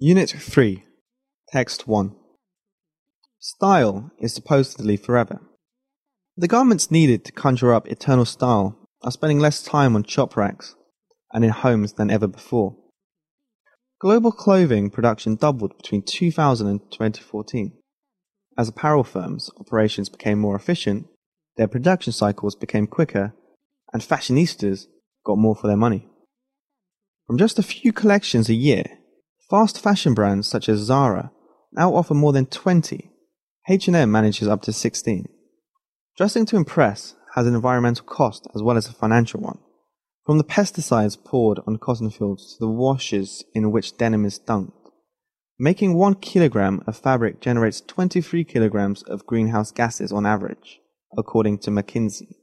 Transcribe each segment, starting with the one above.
Unit 3 Text 1 Style is supposedly forever. The garments needed to conjure up eternal style are spending less time on shop racks and in homes than ever before. Global clothing production doubled between 2000 and 2014. As apparel firms' operations became more efficient, their production cycles became quicker, and fashionistas got more for their money. From just a few collections a year, fast fashion brands such as Zara now offer more than 20. H&M manages up to 16. Dressing to impress has an environmental cost as well as a financial one. From the pesticides poured on cotton fields to the washes in which denim is dunked, making one kilogram of fabric generates 23 kilograms of greenhouse gases on average, according to McKinsey.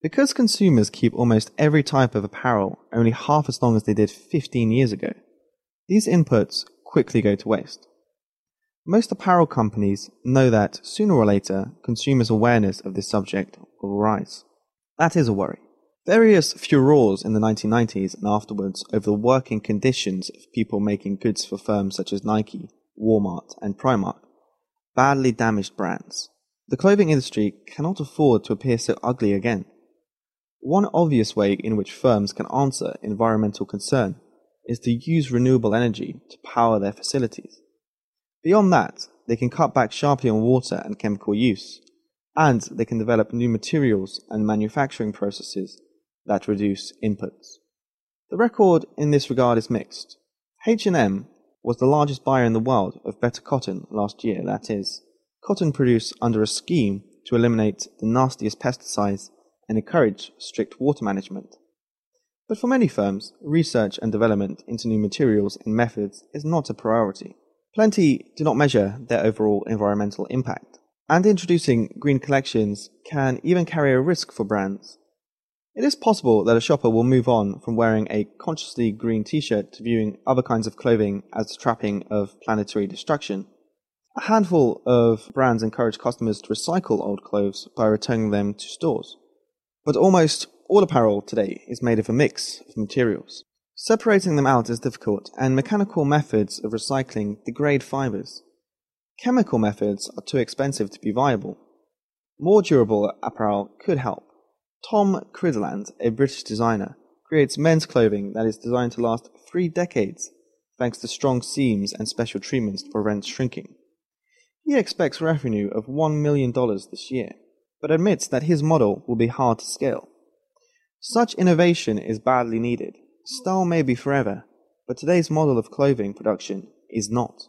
Because consumers keep almost every type of apparel only half as long as they did 15 years ago, these inputs quickly go to waste. Most apparel companies know that sooner or later consumers' awareness of this subject will rise. That is a worry. Various furores in the 1990s and afterwards over the working conditions of people making goods for firms such as Nike, Walmart, and Primark badly damaged brands. The clothing industry cannot afford to appear so ugly again. One obvious way in which firms can answer environmental concern is to use renewable energy to power their facilities. Beyond that, they can cut back sharply on water and chemical use, and they can develop new materials and manufacturing processes that reduce inputs. The record in this regard is mixed. H&M was the largest buyer in the world of better cotton last year, that is, cotton produced under a scheme to eliminate the nastiest pesticides and encourage strict water management. But for many firms, research and development into new materials and methods is not a priority. Plenty do not measure their overall environmental impact, and introducing green collections can even carry a risk for brands. It is possible that a shopper will move on from wearing a consciously green t shirt to viewing other kinds of clothing as the trapping of planetary destruction. A handful of brands encourage customers to recycle old clothes by returning them to stores. But almost all apparel today is made of a mix of materials. Separating them out is difficult, and mechanical methods of recycling degrade fibers. Chemical methods are too expensive to be viable. More durable apparel could help. Tom Cridland, a British designer, creates men's clothing that is designed to last three decades thanks to strong seams and special treatments to prevent shrinking. He expects revenue of $1 million this year, but admits that his model will be hard to scale. Such innovation is badly needed Style may be forever, but today's model of clothing production is not.